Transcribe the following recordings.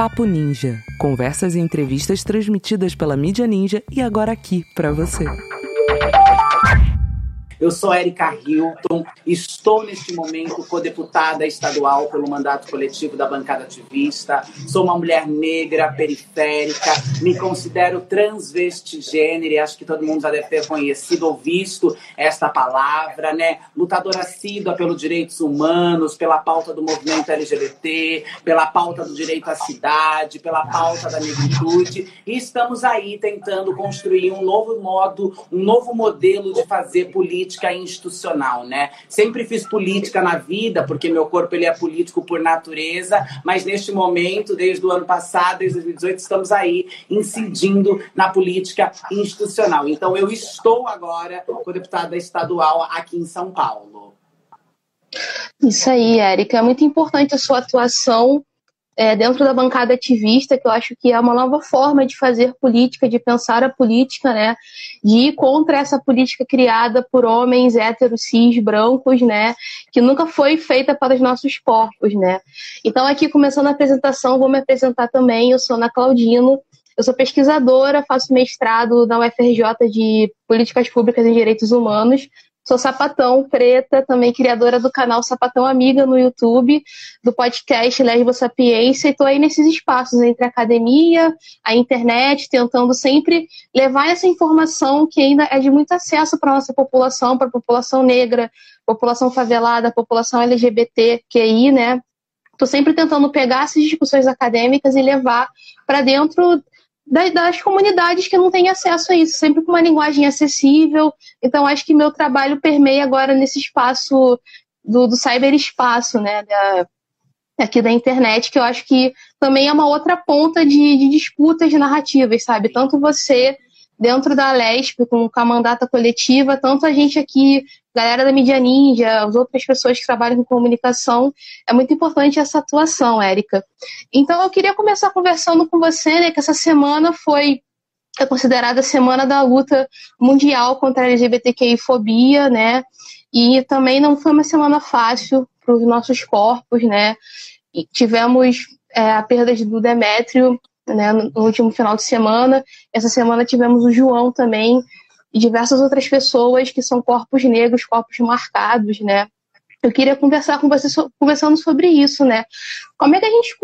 Papo Ninja. Conversas e entrevistas transmitidas pela mídia Ninja e agora aqui para você. Eu sou Érica Hilton, estou neste momento co-deputada estadual pelo mandato coletivo da bancada ativista. Sou uma mulher negra, periférica, me considero transvestigênero e acho que todo mundo já deve ter conhecido ou visto esta palavra, né? Lutadora assídua pelos direitos humanos, pela pauta do movimento LGBT, pela pauta do direito à cidade, pela pauta da negritude. E estamos aí tentando construir um novo modo, um novo modelo de fazer política política institucional, né? Sempre fiz política na vida, porque meu corpo ele é político por natureza, mas neste momento, desde o ano passado, desde 2018, estamos aí incidindo na política institucional. Então eu estou agora com deputada estadual aqui em São Paulo. Isso aí, Érica. É muito importante a sua atuação é, dentro da bancada ativista, que eu acho que é uma nova forma de fazer política, de pensar a política, né? De ir contra essa política criada por homens héteros, cis, brancos, né? Que nunca foi feita para os nossos corpos, né? Então, aqui, começando a apresentação, vou me apresentar também. Eu sou Ana Claudino, eu sou pesquisadora, faço mestrado na UFRJ de Políticas Públicas em Direitos Humanos, Sou sapatão preta, também criadora do canal Sapatão Amiga no YouTube, do podcast Lesbo Sapiência, e estou aí nesses espaços entre a academia, a internet, tentando sempre levar essa informação que ainda é de muito acesso para a nossa população, para a população negra, população favelada, população LGBTQI, né? Estou sempre tentando pegar essas discussões acadêmicas e levar para dentro das comunidades que não têm acesso a isso, sempre com uma linguagem acessível. Então, acho que meu trabalho permeia agora nesse espaço do, do cyberespaço, né? Da, aqui da internet, que eu acho que também é uma outra ponta de, de disputas narrativas, sabe? Tanto você dentro da LESP, com a mandata coletiva, tanto a gente aqui, galera da Mídia Ninja, as outras pessoas que trabalham com comunicação, é muito importante essa atuação, Érica. Então eu queria começar conversando com você, né, que essa semana foi é considerada a semana da luta mundial contra a LGBTQI-fobia, né, e também não foi uma semana fácil para os nossos corpos, né, e tivemos é, a perda do Demétrio, né, no último final de semana. Essa semana tivemos o João também e diversas outras pessoas que são corpos negros, corpos marcados, né? Eu queria conversar com você conversando sobre isso, né? Como é que a gente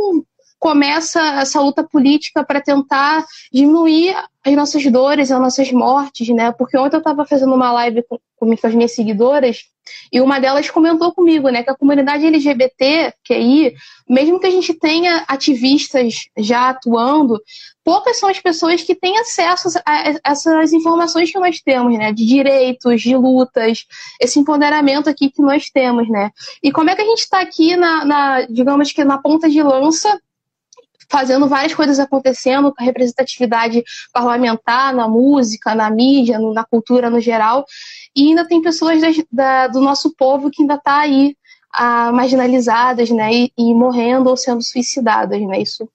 começa essa luta política para tentar diminuir as nossas dores, as nossas mortes, né? Porque ontem eu estava fazendo uma live com, com as minhas seguidoras e uma delas comentou comigo, né, que a comunidade LGBT, que aí, mesmo que a gente tenha ativistas já atuando, poucas são as pessoas que têm acesso a essas informações que nós temos, né, de direitos, de lutas, esse empoderamento aqui que nós temos, né. E como é que a gente está aqui na, na, digamos que na ponta de lança fazendo várias coisas acontecendo, com a representatividade parlamentar, na música, na mídia, no, na cultura no geral, e ainda tem pessoas da, da, do nosso povo que ainda está aí ah, marginalizadas, né, e, e, morrendo ou sendo suicidadas, né, isso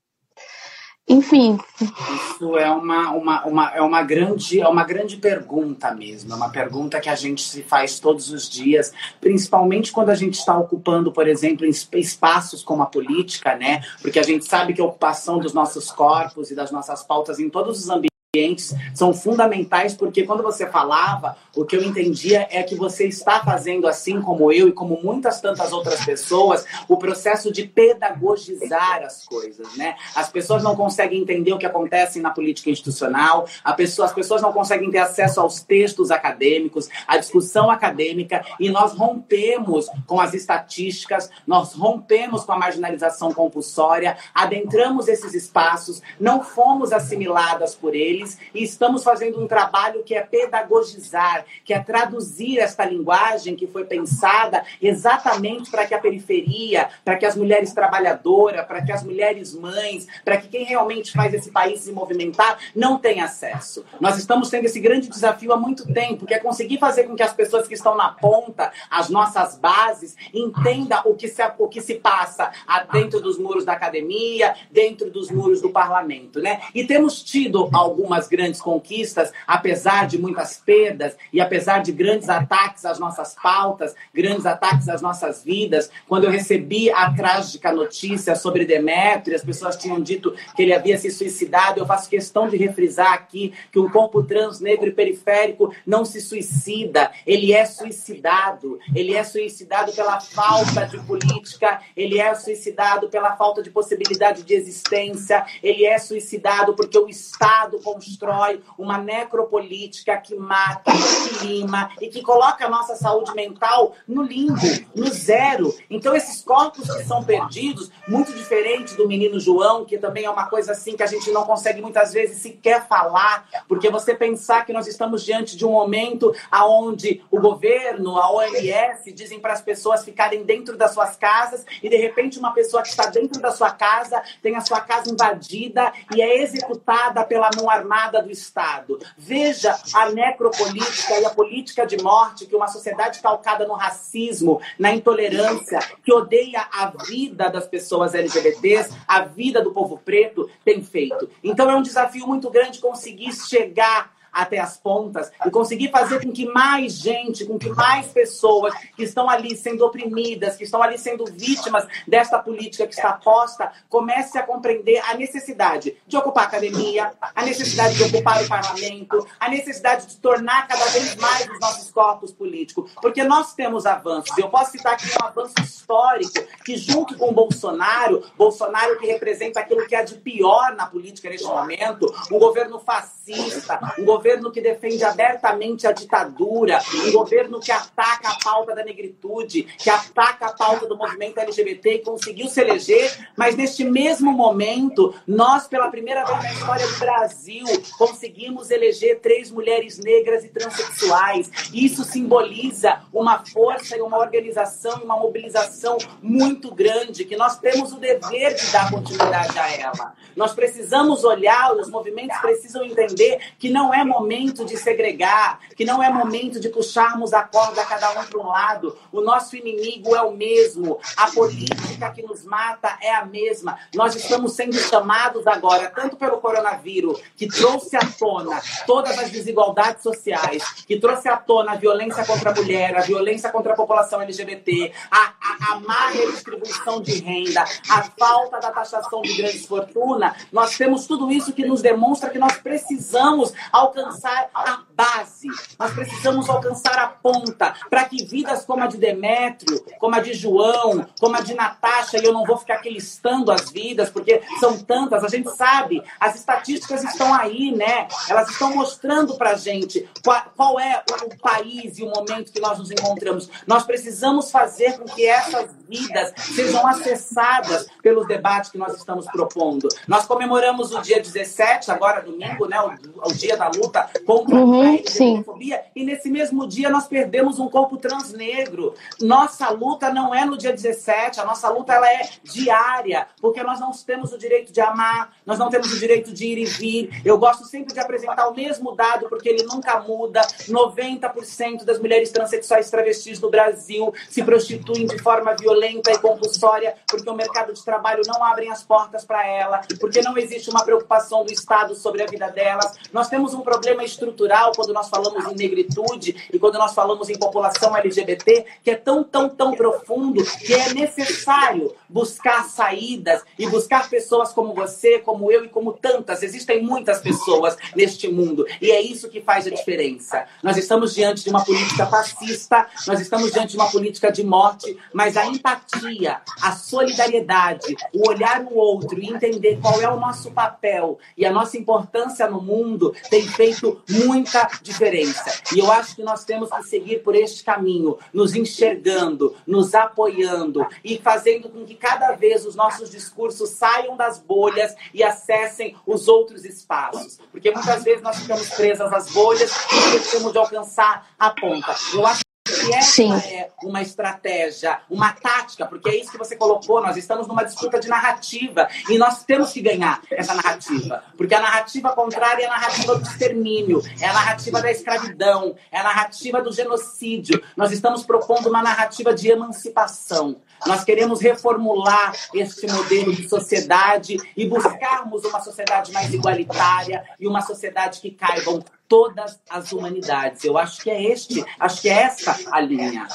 enfim. Isso é uma, uma, uma, é, uma grande, é uma grande pergunta mesmo. É uma pergunta que a gente se faz todos os dias, principalmente quando a gente está ocupando, por exemplo, espaços como a política, né? Porque a gente sabe que a ocupação dos nossos corpos e das nossas pautas em todos os ambientes ambientes são fundamentais porque quando você falava, o que eu entendia é que você está fazendo, assim como eu e como muitas tantas outras pessoas, o processo de pedagogizar as coisas, né? As pessoas não conseguem entender o que acontece na política institucional, pessoa, as pessoas não conseguem ter acesso aos textos acadêmicos, à discussão acadêmica, e nós rompemos com as estatísticas, nós rompemos com a marginalização compulsória, adentramos esses espaços, não fomos assimiladas por eles eles e estamos fazendo um trabalho que é pedagogizar, que é traduzir esta linguagem que foi pensada exatamente para que a periferia, para que as mulheres trabalhadoras, para que as mulheres mães, para que quem realmente faz esse país se movimentar não tenha acesso. Nós estamos tendo esse grande desafio há muito tempo, que é conseguir fazer com que as pessoas que estão na ponta, as nossas bases, entendam o que se, o que se passa dentro dos muros da academia, dentro dos muros do parlamento, né? E temos tido algumas grandes conquistas, apesar de muitas perdas e apesar de grandes ataques às nossas pautas, grandes ataques às nossas vidas. Quando eu recebi a trágica notícia sobre Demétrio, as pessoas tinham dito que ele havia se suicidado, eu faço questão de refrisar aqui que um corpo trans, negro e periférico não se suicida, ele é suicidado. Ele é suicidado pela falta de política, ele é suicidado pela falta de possibilidade de existência, ele é suicidado porque o Estado constrói uma necropolítica que mata, que lima e que coloca a nossa saúde mental no limbo, no zero. Então, esses corpos que são perdidos, muito diferente do menino João, que também é uma coisa assim que a gente não consegue muitas vezes sequer falar, porque você pensar que nós estamos diante de um momento aonde o governo, a OMS dizem para as pessoas ficarem dentro das suas casas e de repente uma pessoa que está dentro da sua casa tem a sua casa invadida e é executada pela mão armada do Estado. Veja a necropolítica e a política de morte que uma sociedade calcada no racismo, na intolerância, que odeia a vida das pessoas LGBTs, a vida do povo preto, tem feito. Então é um desafio muito grande conseguir chegar até as pontas e conseguir fazer com que mais gente, com que mais pessoas que estão ali sendo oprimidas, que estão ali sendo vítimas desta política que está posta, comece a compreender a necessidade de ocupar a academia, a necessidade de ocupar o parlamento, a necessidade de tornar cada vez mais os nossos corpos políticos, porque nós temos avanços. Eu posso citar aqui um avanço histórico que junto com Bolsonaro, Bolsonaro que representa aquilo que é de pior na política neste momento, um governo fascista, um governo governo que defende abertamente a ditadura, um governo que ataca a pauta da negritude, que ataca a pauta do movimento LGBT e conseguiu se eleger, mas neste mesmo momento, nós, pela primeira vez na história do Brasil, conseguimos eleger três mulheres negras e transexuais. Isso simboliza uma força e uma organização uma mobilização muito grande, que nós temos o dever de dar continuidade a ela. Nós precisamos olhar, os movimentos precisam entender que não é momento de segregar, que não é momento de puxarmos a corda cada um para um lado. O nosso inimigo é o mesmo, a política que nos mata é a mesma. Nós estamos sendo chamados agora, tanto pelo coronavírus, que trouxe à tona todas as desigualdades sociais, que trouxe à tona a violência contra a mulher, a violência contra a população LGBT, a, a, a má redistribuição de renda, a falta da taxação de grandes fortunas. Nós temos tudo isso que nos demonstra que nós precisamos alcançar alcançar a base, nós precisamos alcançar a ponta, para que vidas como a de Demétrio, como a de João, como a de Natasha, e eu não vou ficar aqui listando as vidas, porque são tantas, a gente sabe, as estatísticas estão aí, né? Elas estão mostrando para a gente qual, qual é o, país e o momento que nós nos encontramos. Nós precisamos fazer com que essas vidas sejam acessadas pelos debates que nós estamos propondo. Nós comemoramos o dia 17, agora domingo, né? O, o dia da luta luta contra uhum, a LGBTfobia e nesse mesmo dia nós perdemos um corpo transnegro. Nossa luta não é no dia 17, a nossa luta ela é diária, porque nós não temos o direito de amar, nós não temos o direito de ir e vir. Eu gosto sempre de apresentar o mesmo dado porque ele nunca muda. 90% das mulheres transexuais travestis no Brasil se prostituem de forma violenta e compulsória porque o mercado de trabalho não abre as portas para ela, porque não existe uma preocupação do Estado sobre a vida delas. Nós temos um problema problema estrutural quando nós falamos em negritude e quando nós falamos em população LGBT, que é tão, tão, tão profundo que é necessário buscar saídas e buscar pessoas como você, como eu e como tantas. Existem muitas pessoas neste mundo e é isso que faz a diferença. Nós estamos diante de uma política fascista, nós estamos diante de uma política de morte, mas a empatia, a solidariedade, o olhar o outro e entender qual é o nosso papel e a nossa importância no mundo tem feito feito muita diferença. E eu acho que nós temos que seguir por este caminho, nos enxergando, nos apoiando e fazendo com que cada vez os nossos discursos saiam das bolhas e acessem os outros espaços. Porque muitas vezes nós ficamos presas às bolhas e esquecemos de alcançar a ponta. Eu acho que essa Sim. é uma estratégia, uma tática, porque é isso que você colocou. Nós estamos numa disputa de narrativa e nós temos que ganhar essa narrativa, porque a narrativa contrária é a narrativa do extermínio, é a narrativa da escravidão, é a narrativa do genocídio. Nós estamos propondo uma narrativa de emancipação. Nós queremos reformular este modelo de sociedade e buscarmos uma sociedade mais igualitária e uma sociedade que caibam todas as humanidades. Eu acho que é este, acho que é essa a linha.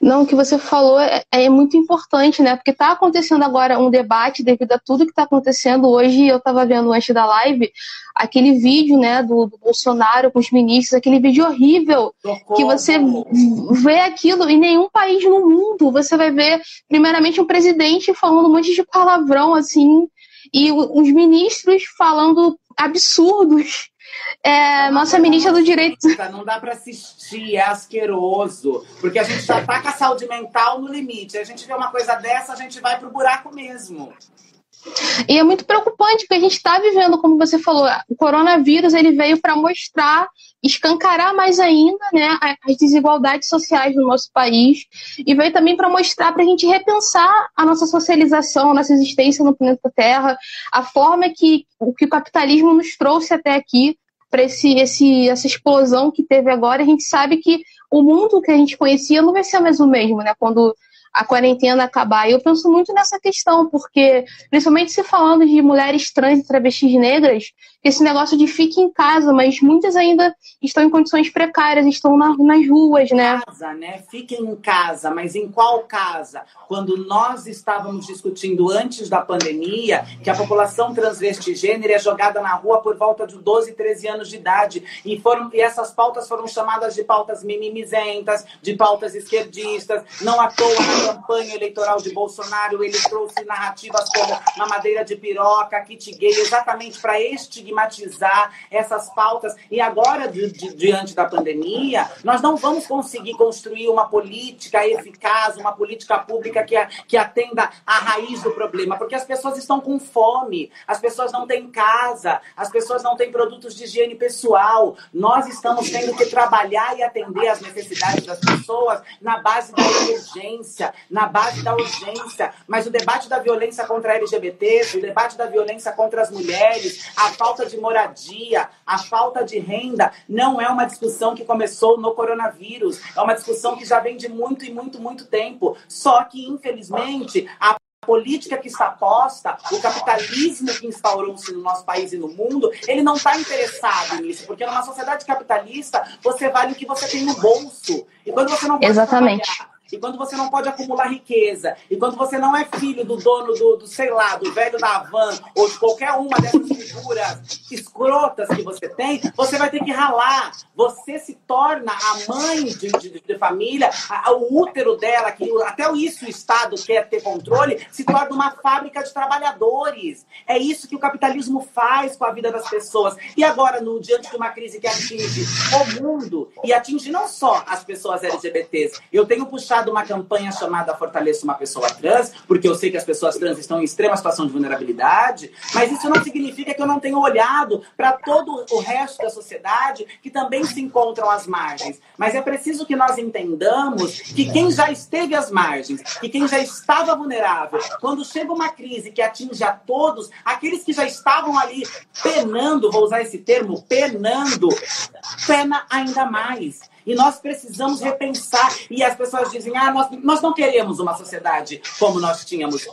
Não, o que você falou é, é muito importante, né? Porque está acontecendo agora um debate devido a tudo que está acontecendo hoje. Eu estava vendo antes da live aquele vídeo, né, do, do, Bolsonaro com os ministros, aquele vídeo horrível Socorro. que você vê aquilo em nenhum país no mundo. Você vai ver, primeiramente, um presidente falando um monte de palavrão assim e os ministros falando absurdos é, nossa ministra do Direito. Não dá para assistir, é asqueroso. Porque a gente já tá com a saúde mental no limite. A gente vê uma coisa dessa, a gente vai pro buraco mesmo. E é muito preocupante porque a gente está vivendo, como você falou, o coronavírus ele veio para mostrar, escancarar mais ainda né, as desigualdades sociais no nosso país e veio também para mostrar para a gente repensar a nossa socialização, a nossa existência no planeta Terra, a forma que o que o capitalismo nos trouxe até aqui para esse, esse, essa explosão que teve agora. A gente sabe que o mundo que a gente conhecia não vai ser mais o mesmo, né? Quando a quarentena acabar. E eu penso muito nessa questão, porque, principalmente se falando de mulheres trans e travestis negras, esse negócio de fique em casa, mas muitas ainda estão em condições precárias, estão na, nas ruas, né? Casa, né? Fiquem em casa, mas em qual casa? Quando nós estávamos discutindo antes da pandemia que a população transvestigênera é jogada na rua por volta de 12, 13 anos de idade. E, foram, e essas pautas foram chamadas de pautas mimimizentas, de pautas esquerdistas. Não à toa, campanha eleitoral de Bolsonaro, ele trouxe narrativas como mamadeira de piroca, kit gay, exatamente para estigmatizar essas pautas. E agora, di, di, diante da pandemia, nós não vamos conseguir construir uma política eficaz, uma política pública que, que atenda à raiz do problema, porque as pessoas estão com fome, as pessoas não têm casa, as pessoas não têm produtos de higiene pessoal. Nós estamos tendo que trabalhar e atender às necessidades das pessoas na base da emergência, na base da urgência. Mas o debate da violência contra LGBTs, o debate da violência contra as mulheres, a falta falta de moradia, a falta de renda, não é uma discussão que começou no coronavírus. É uma discussão que já vem de muito e muito, muito tempo. Só que, infelizmente, a política que está posta, o capitalismo que instaurou-se no nosso país e no mundo, ele não está interessado nisso, porque numa sociedade capitalista você vale o que você tem no bolso. E quando você não pode Exatamente. trabalhar e quando você não pode acumular riqueza, e quando você não é filho do dono do, do sei lá, do velho da Havan, ou de qualquer uma dessas figuras escrotas que você tem, você vai ter que ralar. Você se torna a mãe de, de, de família, a, o útero dela, que até isso o Estado quer ter controle, se torna uma fábrica de trabalhadores. É isso que o capitalismo faz com a vida das pessoas. E agora, no diante de uma crise que atinge o mundo, e atinge não só as pessoas LGBTs, eu tenho puxado lançado uma campanha chamada Fortaleça uma Pessoa Trans, porque eu sei que as pessoas trans estão em extrema situação de vulnerabilidade, mas isso não significa que eu não tenha olhado para todo o resto da sociedade que também se encontram às margens. Mas é preciso que nós entendamos que quem já esteve às margens, que quem já estava vulnerável, quando chega uma crise que atinge a todos, aqueles que já estavam ali penando, vou usar esse termo, penando, pena ainda mais. E nós precisamos repensar. E as pessoas dizem: ah, nós, nós não queremos uma sociedade como nós tínhamos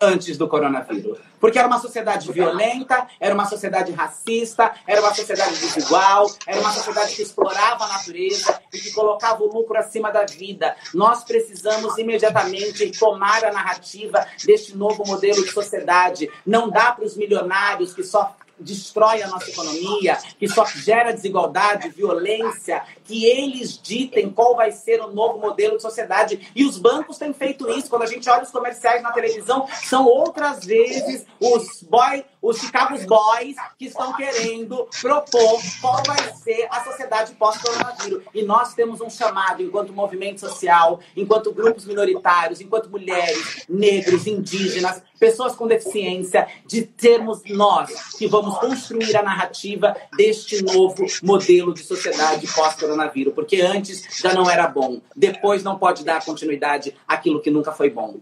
antes do coronavírus. Porque era uma sociedade violenta, era uma sociedade racista, era uma sociedade desigual, era uma sociedade que explorava a natureza e que colocava o lucro acima da vida. Nós precisamos imediatamente tomar a narrativa deste novo modelo de sociedade. Não dá para os milionários que só destrói a nossa economia, que só gera desigualdade, violência, que eles ditem qual vai ser o novo modelo de sociedade. E os bancos têm feito isso. Quando a gente olha os comerciais na televisão, são outras vezes os boy, os Chicago Boys que estão querendo propor qual vai ser a sociedade pós-coronavírus. E nós temos um chamado, enquanto movimento social, enquanto grupos minoritários, enquanto mulheres, negros, indígenas, pessoas com deficiência, de termos nós que vamos construir a narrativa deste novo modelo de sociedade pós-coronavírus. Porque antes já não era bom, depois não pode dar continuidade àquilo que nunca foi bom.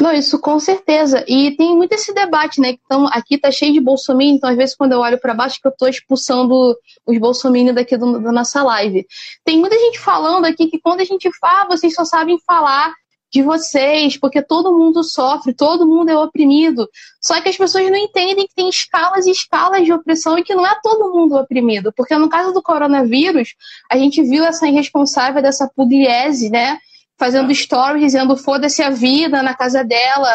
Não, isso com certeza. E tem muito esse debate, né? Então, aqui tá cheio de bolsominion, então às vezes quando eu olho para baixo que eu tô expulsando os bolsominions daqui do, da nossa live. Tem muita gente falando aqui que quando a gente fala, vocês só sabem falar de vocês, porque todo mundo sofre, todo mundo é oprimido. Só que as pessoas não entendem que tem escalas e escalas de opressão e que não é todo mundo oprimido. Porque no caso do coronavírus, a gente viu essa irresponsável dessa pugliese, né? fazendo stories dizendo foda-se a vida na casa dela,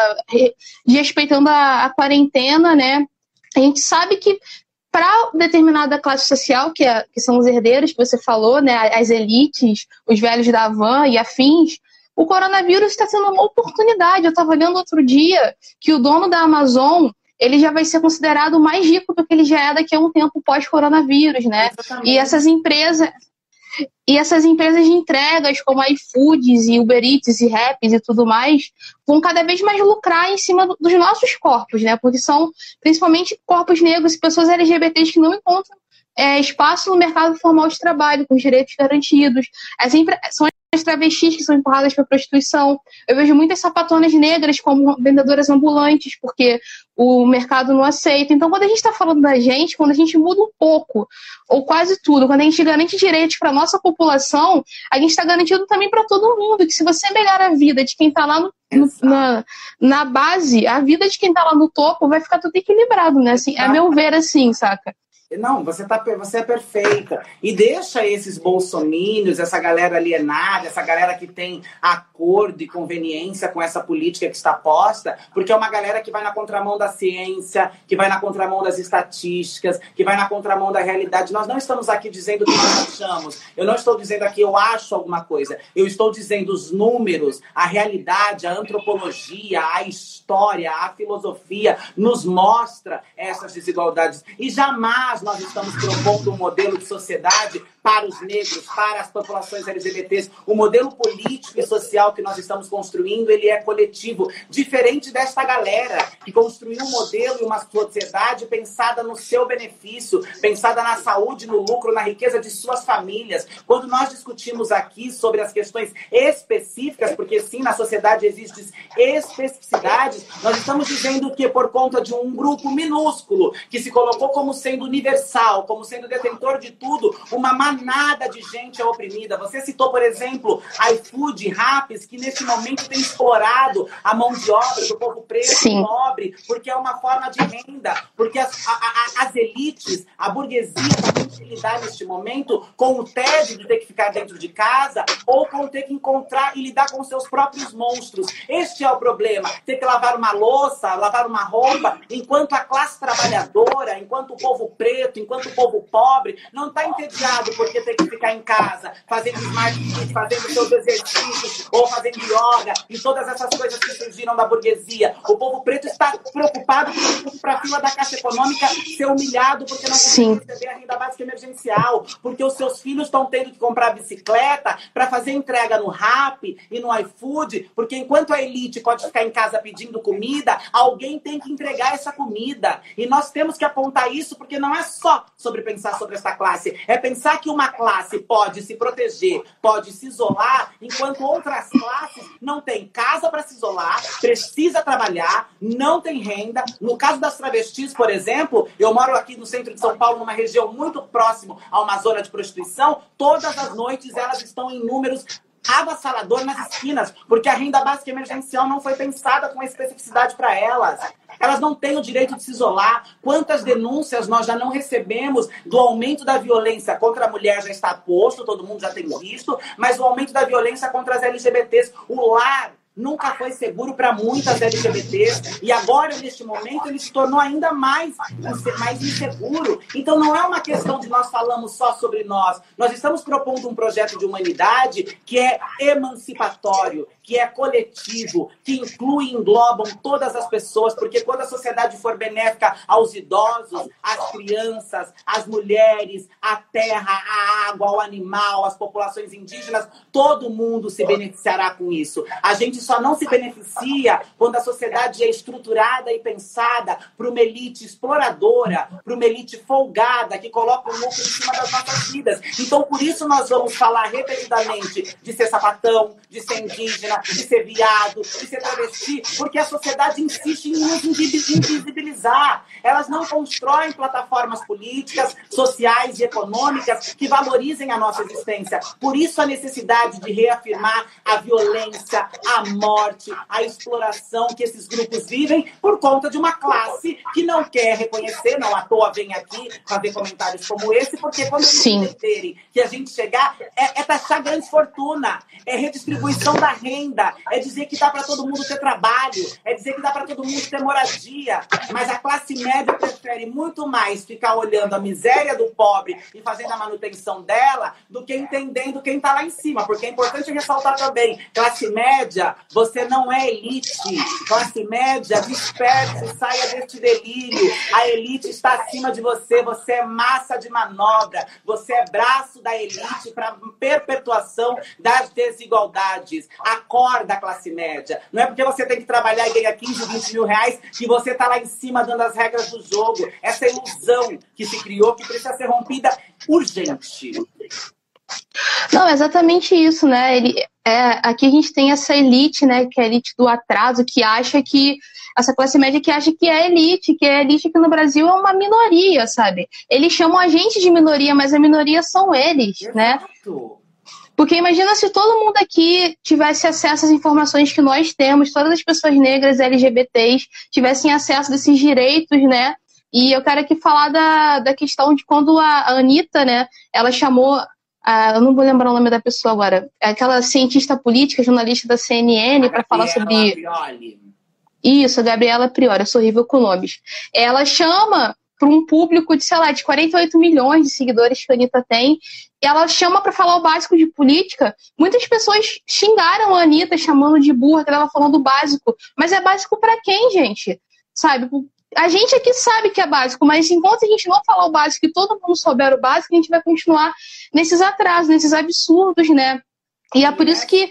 respeitando a, a quarentena, né? A gente sabe que para determinada classe social, que, é, que, são os herdeiros que você falou, né, as elites, os velhos da van e afins, o coronavírus está sendo uma oportunidade. Eu estava olhando outro dia que o dono da Amazon ele já vai ser considerado mais rico do que ele já é daqui a um tempo pós-coronavírus, né? Exatamente. E essas empresas, e essas empresas de entregas, como iFoods e Uber Eats e Raps e tudo mais, vão cada vez mais lucrar em cima do, dos nossos corpos, né? Porque são principalmente corpos negros e pessoas LGBTs que não encontram é, espaço no mercado formal de trabalho, com direitos garantidos. As são as travestis que são empurradas para prostituição. Eu vejo muitas sapatonas negras como vendedoras ambulantes, porque o mercado não aceita. Então, quando a gente está falando da gente, quando a gente muda um pouco, ou quase tudo, quando a gente garante direitos para a nossa população, a gente está garantindo também para todo mundo que se você melhora a vida de quem está lá no, no, na, na base, a vida de quem está lá no topo vai ficar tudo equilibrado, né? Assim, é meu ver assim, saca? Não, você, tá, você é perfeita. E deixa esses bolsomínios, essa galera alienada, essa galera que tem acordo e conveniência com essa política que está posta, porque é uma galera que vai na contramão da ciência, que vai na contramão das estatísticas, que vai na contramão da realidade. Nós não estamos aqui dizendo o que nós achamos. Eu não estou dizendo aqui eu acho alguma coisa. Eu estou dizendo os números, a realidade, a antropologia, a história, a filosofia nos mostra essas desigualdades. E jamais nós estamos propondo um modelo de sociedade para os negros, para as populações LGBTs. O modelo político e social que nós estamos construindo, ele é coletivo, diferente desta galera que construiu um modelo e uma sociedade pensada no seu benefício, pensada na saúde, no lucro, na riqueza de suas famílias. Quando nós discutimos aqui sobre as questões específicas, porque sim, na sociedade existem especificidades, nós estamos dizendo que por conta de um grupo minúsculo que se colocou como sendo universal, como sendo detentor de tudo, uma manada de gente é oprimida. Você citou, por exemplo, iFood, Raps, que nesse momento tem explorado a mão de obra do povo preto Sim. pobre, porque é uma forma de renda, porque as, a, a, as elites, a burguesia tem que lidar neste momento com o tédio de ter que ficar dentro de casa ou com ter que encontrar e lidar com seus próprios monstros. Este é o problema. Ter que lavar uma louça, lavar uma roupa, enquanto a classe trabalhadora, enquanto o povo preto, enquanto o povo pobre não está entediado porque tem que ficar em casa, fazendo smart fazendo seus exercícios, ou fazendo yoga, e todas essas coisas que surgiram da burguesia. O povo preto está preocupado para a fila da Caixa Econômica ser humilhado porque não consegue receber a renda básica emergencial, porque os seus filhos estão tendo que comprar bicicleta para fazer entrega no RAP e no iFood, porque enquanto a elite pode ficar em casa pedindo comida, alguém tem que entregar essa comida. E nós temos que apontar isso porque não é só sobre pensar sobre essa classe, é pensar que uma classe pode se proteger, pode se isolar, enquanto outras classes não têm casa para se isolar, precisa trabalhar, não tem renda. No caso das travestis, por exemplo, eu moro aqui no centro de São Paulo, numa região muito próximo a uma zona de prostituição. Todas as noites elas estão em números avassalador nas esquinas, porque a renda básica emergencial não foi pensada com especificidade para elas. Elas não têm o direito de se isolar. Quantas denúncias nós já não recebemos do aumento da violência contra a mulher já está posto, todo mundo já tem visto, mas o aumento da violência contra as LGBTs, o lar nunca foi seguro para muitas LGBTs e agora, neste momento, ele se tornou ainda mais, mais inseguro. Então, não é uma questão de nós falamos só sobre nós. Nós estamos propondo um projeto de humanidade que é emancipatório, que é coletivo, que inclui e englobam todas as pessoas, porque quando a sociedade for benéfica aos idosos, às crianças, às mulheres, à terra, à água, ao animal, às populações indígenas, todo mundo se beneficiará com isso. A gente só não se beneficia quando a sociedade é estruturada e pensada para uma elite exploradora, para uma elite folgada, que coloca o lucro em cima das nossas vidas. Então, por isso, nós vamos falar repetidamente de ser sapatão, de ser indígena, de ser viado, de ser travesti, porque a sociedade insiste em nos invisibilizar. Elas não constroem plataformas políticas, sociais e econômicas que valorizem a nossa existência. Por isso, a necessidade de reafirmar a violência, a morte, a exploração que esses grupos vivem por conta de uma classe que não quer reconhecer, não à toa vem aqui fazer comentários como esse, porque quando eles entenderem que a gente chegar, é, é taxar grande fortuna, é redistribuição da renda, é dizer que dá para todo mundo ter trabalho, é dizer que dá para todo mundo ter moradia, mas a classe média prefere muito mais ficar olhando a miséria do pobre e fazendo a manutenção dela do que entendendo quem está lá em cima, porque é importante ressaltar também, classe média você não é elite. Classe média, desperte, saia deste delírio. A elite está acima de você. Você é massa de manobra. Você é braço da elite para perpetuação das desigualdades. Acorda, classe média. Não é porque você tem que trabalhar e ganhar 15, 20 mil reais que você está lá em cima dando as regras do jogo. Essa ilusão que se criou que precisa ser rompida urgente. Não, é exatamente isso, né? Ele, é, aqui a gente tem essa elite, né? Que é a elite do atraso, que acha que. Essa classe média que acha que é elite, que é elite aqui no Brasil é uma minoria, sabe? Eles chamam a gente de minoria, mas a minoria são eles, né? Exato. né? Porque imagina se todo mundo aqui tivesse acesso às informações que nós temos, todas as pessoas negras, LGBTs, tivessem acesso a desses direitos, né? E eu quero aqui falar da, da questão de quando a Anitta, né, ela chamou eu não vou lembrar o nome da pessoa agora, aquela cientista política, jornalista da CNN, para falar sobre. Prioli. Isso, a Gabriela Priori, eu sou horrível com nomes. Ela chama para um público de, sei lá, de 48 milhões de seguidores que a Anitta tem. Ela chama para falar o básico de política. Muitas pessoas xingaram a Anitta, chamando de burra, ela falando do básico. Mas é básico para quem, gente? Sabe? a gente aqui sabe que é básico, mas enquanto a gente não falar o básico e todo mundo souber o básico, a gente vai continuar nesses atrasos, nesses absurdos, né? E é por isso que,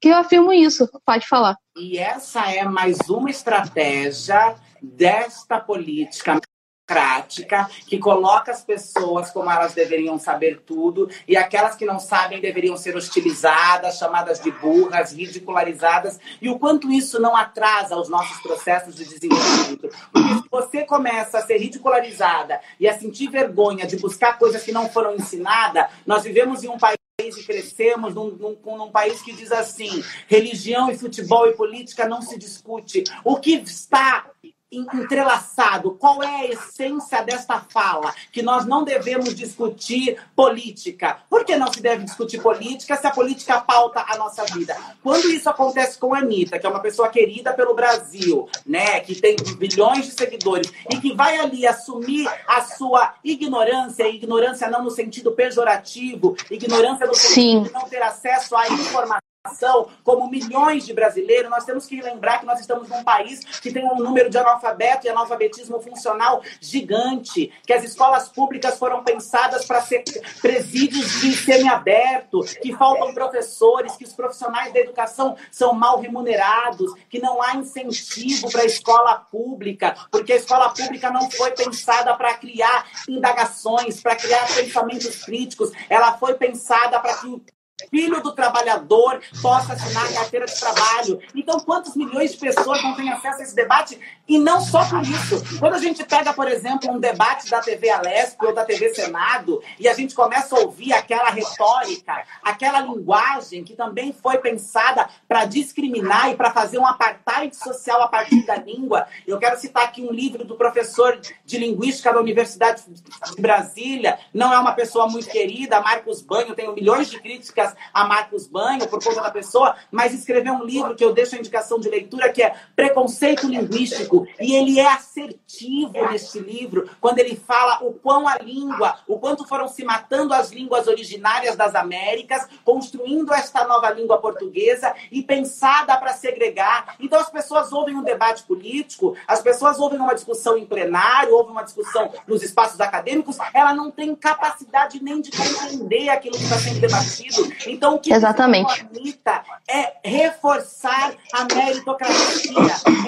que eu afirmo isso. Pode falar. E essa é mais uma estratégia desta política democrática, que coloca as pessoas como elas deveriam saber tudo, e aquelas que não sabem deveriam ser hostilizadas, chamadas de burras, ridicularizadas, e o quanto isso não atrasa os nossos processos de desenvolvimento. Porque se você começa a ser ridicularizada e a sentir vergonha de buscar coisas que não foram ensinadas, nós vivemos em um país e crescemos num, num, num, país que diz assim: religião e futebol e política não se discute. O que está entrelaçado. Qual é a essência desta fala? Que nós não devemos discutir política. Por que não se deve discutir política se a política pauta a nossa vida? Quando isso acontece com a Anitta, que é uma pessoa querida pelo Brasil, né, que tem bilhões de seguidores, e que vai ali assumir a sua ignorância, ignorância não no sentido pejorativo, ignorância no sentido Sim. de não ter acesso à informação como milhões de brasileiros, nós temos que lembrar que nós estamos num país que tem um número de analfabeto e analfabetismo funcional gigante, que as escolas públicas foram pensadas para ser presídios de semiaberto, que faltam professores, que os profissionais da educação são mal remunerados, que não há incentivo para a escola pública, porque a escola pública não foi pensada para criar indagações, para criar pensamentos críticos, ela foi pensada para que filho do trabalhador possa assinar a carteira de trabalho. Então, quantos milhões de pessoas não têm acesso a esse debate? E não só por isso. Quando a gente pega, por exemplo, um debate da TV Alesp ou da TV Senado e a gente começa a ouvir aquela retórica, aquela linguagem que também foi pensada para discriminar e para fazer um apartheid social a partir da língua. Eu quero citar aqui um livro do professor de linguística da Universidade de Brasília. Não é uma pessoa muito querida, Marcos Banho, tenho milhões de críticas a Marcos Banho por conta da pessoa, mas escreveu um livro que eu deixo a indicação de leitura que é Preconceito Linguístico e ele é assertivo neste livro quando ele fala o quão a língua, o quanto foram se matando as línguas originárias das Américas, construindo esta nova língua portuguesa e pensada para segregar. Então as pessoas ouvem um debate político, as pessoas ouvem uma discussão em plenário, ouvem uma discussão nos espaços acadêmicos, ela não tem capacidade nem de compreender aquilo que está sendo debatido. Então o que Exatamente. Anitta é reforçar a meritocracia,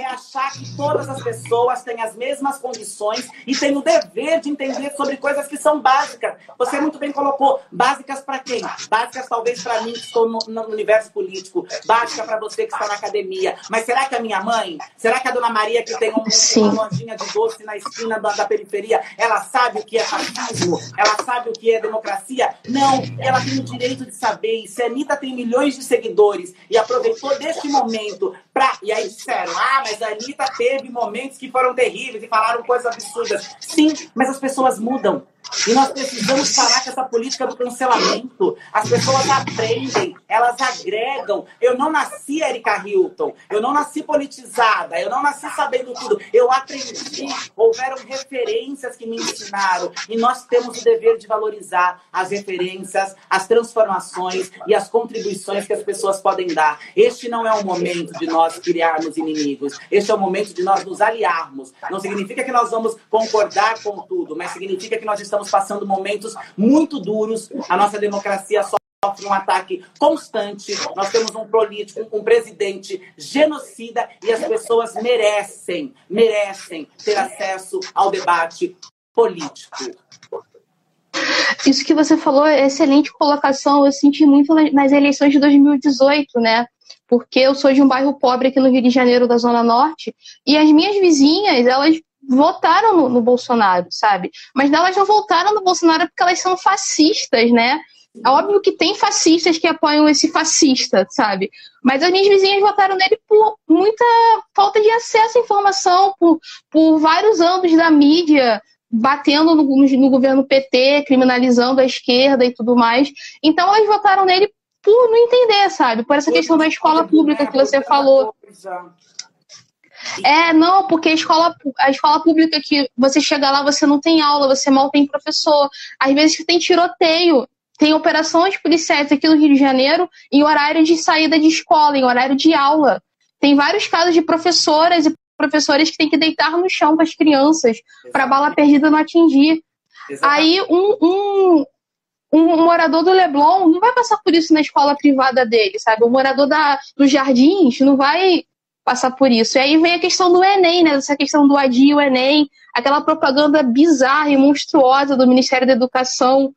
é achar que todas as pessoas têm as mesmas condições e têm o dever de entender sobre coisas que são básicas. Você muito bem colocou, básicas para quem? Básicas talvez para mim que estou no, no universo político, básica para você que está na academia. Mas será que a minha mãe, será que a dona Maria que tem um, uma lojinha de doce na esquina da, da periferia, ela sabe o que é fascismo? Ela sabe o que é democracia? Não, ela tem o direito de saber. E se a Anitta tem milhões de seguidores e aproveitou deste momento para. E aí disseram, ah, mas a Anitta teve momentos que foram terríveis e falaram coisas absurdas. Sim, mas as pessoas mudam. E nós precisamos parar com essa política do cancelamento. As pessoas aprendem, elas agregam. Eu não nasci Erika Hilton, eu não nasci politizada, eu não nasci sabendo tudo. Eu aprendi, houveram referências que me ensinaram. E nós temos o dever de valorizar as referências, as transformações e as contribuições que as pessoas podem dar. Este não é o momento de nós criarmos inimigos. Este é o momento de nós nos aliarmos. Não significa que nós vamos concordar com tudo, mas significa que nós estamos passando momentos muito duros. A nossa democracia sofre um ataque constante. Nós temos um político, um presidente genocida e as pessoas merecem, merecem ter acesso ao debate político. Isso que você falou é excelente colocação. Eu senti muito nas eleições de 2018, né? Porque eu sou de um bairro pobre aqui no Rio de Janeiro, da Zona Norte, e as minhas vizinhas, elas votaram no, no, Bolsonaro, sabe? Mas elas não votaram no Bolsonaro porque elas são fascistas, né? É óbvio que tem fascistas que apoiam esse fascista, sabe? Mas as minhas vizinhas votaram nele por muita falta de acesso à informação, por, por vários anos da mídia batendo no, no, no governo PT, criminalizando a esquerda e tudo mais. Então elas votaram nele por não entender, sabe? Por essa questão da escola pública que você falou. É, não, porque a escola, a escola pública que você chega lá, você não tem aula, você mal tem professor. Às vezes tem tiroteio, tem operações policiais aqui no Rio de Janeiro em horário de saída de escola, em horário de aula. Tem vários casos de professoras e professores que têm que deitar no chão com as crianças para a bala perdida não atingir. Exatamente. Aí um, um, um morador do Leblon não vai passar por isso na escola privada dele, sabe? O morador da, dos jardins não vai passar por isso. E aí vem a questão do Enem, né? Essa questão do adio Enem, aquela propaganda bizarra e monstruosa do Ministério da Educação,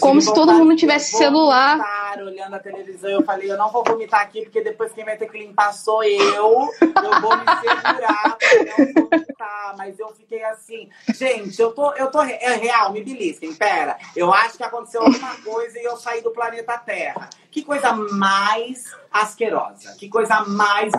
como se todo mundo tivesse celular. Vomitar, olhando a televisão, eu falei, eu não vou vomitar aqui, porque depois quem vai ter que limpar sou eu. Eu vou me segurar pra não vomitar. Mas eu fiquei assim, gente, eu tô, eu tô é real, me belisquem, pera. Eu acho que aconteceu alguma coisa e eu saí do planeta Terra. Que coisa mais asquerosa, que coisa mais,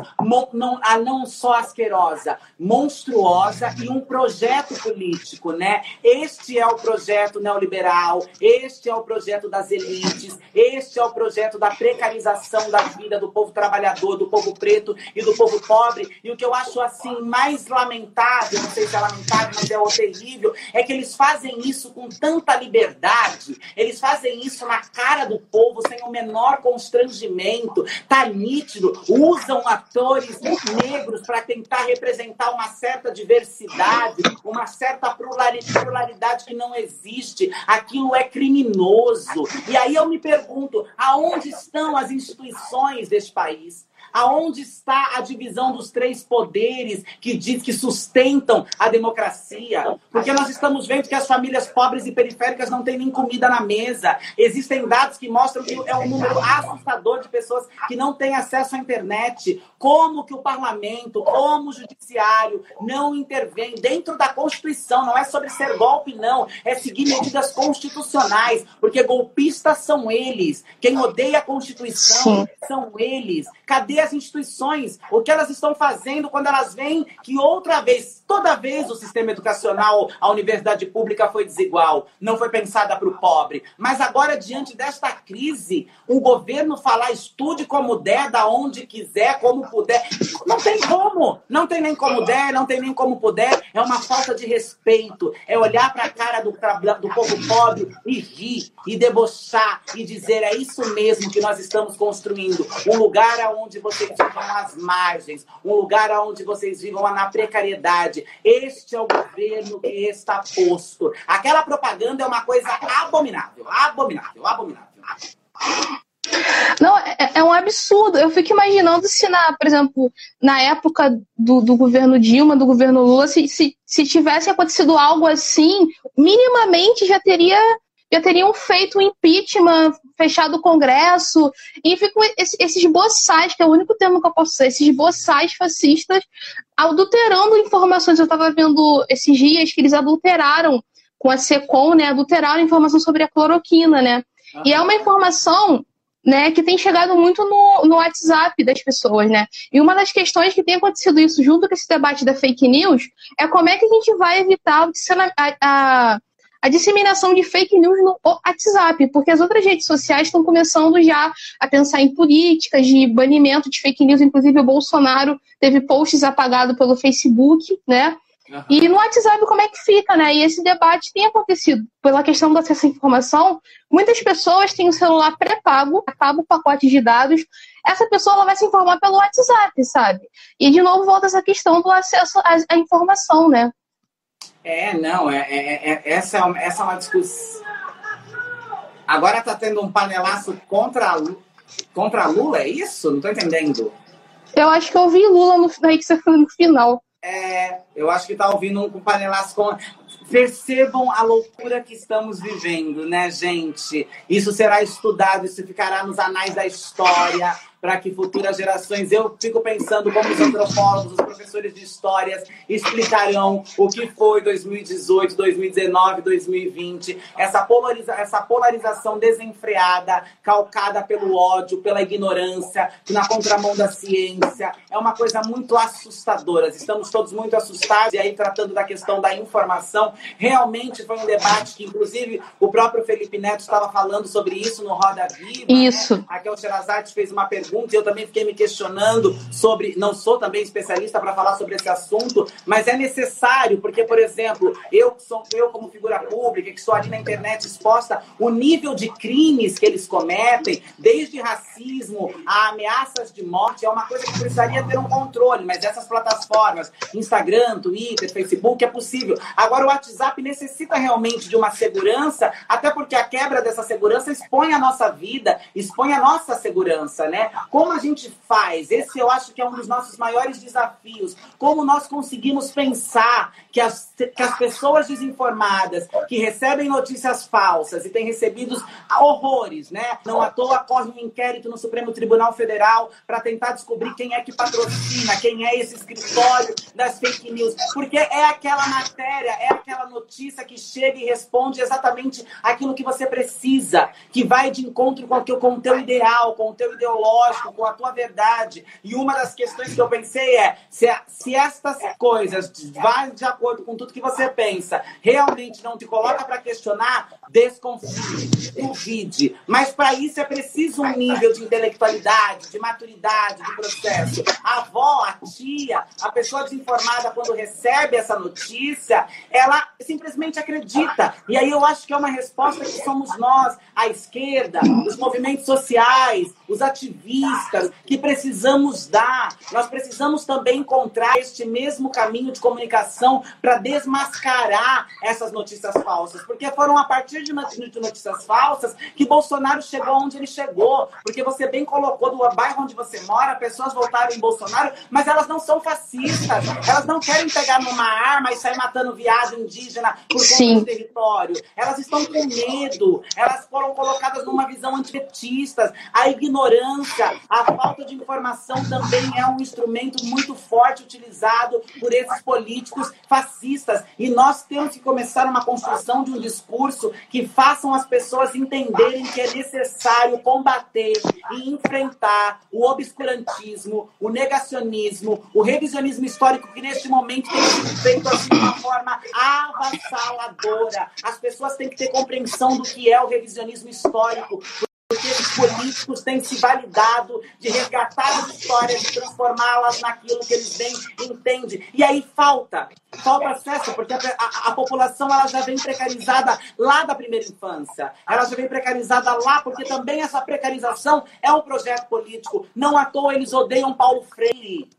não, a não só asquerosa, monstruosa e um projeto político, né? Este é o projeto neoliberal, este é o projeto das elites, este é o projeto da precarização da vida do povo trabalhador, do povo preto e do povo pobre. E o que eu acho assim mais lamentável, não sei se é lamentável, mas é o terrível, é que eles fazem isso com tanta liberdade, eles fazem isso na cara do povo sem o menor menor constrangimento, tá nítido. Usam atores negros para tentar representar uma certa diversidade, uma certa pluralidade que não existe. Aquilo é criminoso. E aí eu me pergunto, aonde estão as instituições deste país? Aonde está a divisão dos três poderes que diz que sustentam a democracia? Porque nós estamos vendo que as famílias pobres e periféricas não têm nem comida na mesa. Existem dados que mostram que é um número assustador de pessoas que não têm acesso à internet. Como que o parlamento, como o judiciário não intervém dentro da Constituição? Não é sobre ser golpe, não. É seguir medidas constitucionais. Porque golpistas são eles. Quem odeia a Constituição Sim. são eles. Cadê Cadê as instituições? O que elas estão fazendo quando elas veem que outra vez, toda vez o sistema educacional, a universidade pública foi desigual, não foi pensada para o pobre. Mas agora, diante desta crise, o governo falar estude como der, da onde quiser, como puder. Não tem como. Não tem nem como der, não tem nem como puder. É uma falta de respeito. É olhar para a cara do, do povo pobre e rir, e debochar, e dizer é isso mesmo que nós estamos construindo. Um lugar onde vocês vivam às margens, um lugar onde vocês vivam na precariedade. Este é o governo que está posto. Aquela propaganda é uma coisa abominável, abominável, abominável. Não, é, é, um absurdo. Eu fico imaginando se, na, por exemplo, na época do, do governo Dilma, do governo Lula, se, se, se tivesse acontecido algo assim, minimamente já teria já teriam feito um impeachment, fechado o Congresso, e ficam esses boçais, que é o único termo que eu posso usar, esses boçais fascistas adulterando informações. Eu estava vendo esses dias que eles adulteraram com a SECOM, né, adulteraram informação sobre a cloroquina, né? E é uma informação né, que tem chegado muito no, no WhatsApp das pessoas, né? E uma das questões que tem acontecido isso junto com esse debate da fake news é como é que a gente vai evitar a, a, a disseminação de fake news no WhatsApp, porque as outras redes sociais estão começando já a pensar em políticas de banimento de fake news, inclusive o Bolsonaro teve posts apagados pelo Facebook, né? Uhum. E no WhatsApp, como é que fica, né? E esse debate tem acontecido pela questão do acesso à informação. Muitas pessoas têm o celular pré-pago, pago o pacote de dados. Essa pessoa ela vai se informar pelo WhatsApp, sabe? E de novo volta essa questão do acesso à, à informação, né? É, não, é, é, é essa, é, essa é uma discussão. Agora tá tendo um panelaço contra, contra Lula, é isso? Não tô entendendo. Eu acho que eu vi Lula no, aí que você falou no final. É, eu acho que tá ouvindo um panelaço com. Percebam a loucura que estamos vivendo, né, gente? Isso será estudado, isso ficará nos anais da história para que futuras gerações, eu fico pensando como os antropólogos, os professores de histórias explicarão o que foi 2018, 2019, 2020, essa, polariza essa polarização desenfreada, calcada pelo ódio, pela ignorância, na contramão da ciência, é uma coisa muito assustadora. Estamos todos muito assustados e aí tratando da questão da informação, realmente foi um debate que, inclusive, o próprio Felipe Neto estava falando sobre isso no Roda Viva. Né? Isso. Né? A Kel Sherazade fez uma pergunta pergunta, eu também fiquei me questionando sobre, não sou também especialista para falar sobre esse assunto, mas é necessário, porque, por exemplo, eu, sou, eu como figura pública, que estou ali na internet exposta, o nível de crimes que eles cometem, desde racismo a ameaças de morte, é uma coisa que precisaria ter um controle, mas essas plataformas, Instagram, Twitter, Facebook, é possível. Agora, o WhatsApp necessita realmente de uma segurança, até porque a quebra dessa segurança expõe a nossa vida, expõe a nossa segurança, né? Como a gente faz? Esse eu acho que é um dos nossos maiores desafios. Como nós conseguimos pensar que as, que as pessoas desinformadas, que recebem notícias falsas e têm recebido horrores, né? Não à toa corre um inquérito no Supremo Tribunal Federal para tentar descobrir quem é que patrocina, quem é esse escritório das fake news. Porque é aquela matéria, é aquela notícia que chega e responde exatamente aquilo que você precisa, que vai de encontro com o, com o teu ideal, com o teu ideológico com a tua verdade. E uma das questões que eu pensei é: se, se estas coisas vão de acordo com tudo que você pensa, realmente não te coloca para questionar, desconfie, duvide. Mas para isso é preciso um nível de intelectualidade, de maturidade, de processo. A avó, a tia, a pessoa desinformada, quando recebe essa notícia, ela simplesmente acredita. E aí eu acho que é uma resposta que somos nós, a esquerda, os movimentos sociais, os ativistas, que precisamos dar. Nós precisamos também encontrar este mesmo caminho de comunicação para desmascarar essas notícias falsas, porque foram a partir de notícias falsas que Bolsonaro chegou onde ele chegou, porque você bem colocou do bairro onde você mora, pessoas voltaram em Bolsonaro, mas elas não são fascistas, elas não querem pegar numa arma e sair matando viado indígena por conta Sim. do território. Elas estão com medo, elas foram colocadas numa visão antipetista. A ignorância ignorância, a falta de informação também é um instrumento muito forte utilizado por esses políticos fascistas. E nós temos que começar uma construção de um discurso que façam as pessoas entenderem que é necessário combater e enfrentar o obscurantismo, o negacionismo, o revisionismo histórico que neste momento tem sido feito assim, de uma forma avassaladora. As pessoas têm que ter compreensão do que é o revisionismo histórico, porque os políticos têm se validado de resgatar as histórias, de transformá-las naquilo que eles bem entendem. E aí falta, falta acesso, porque a, a, a, população ela já vem precarizada lá da primeira infância. Ela já vem precarizada lá, porque também essa precarização é um projeto político. Não à toa eles odeiam Paulo Freire.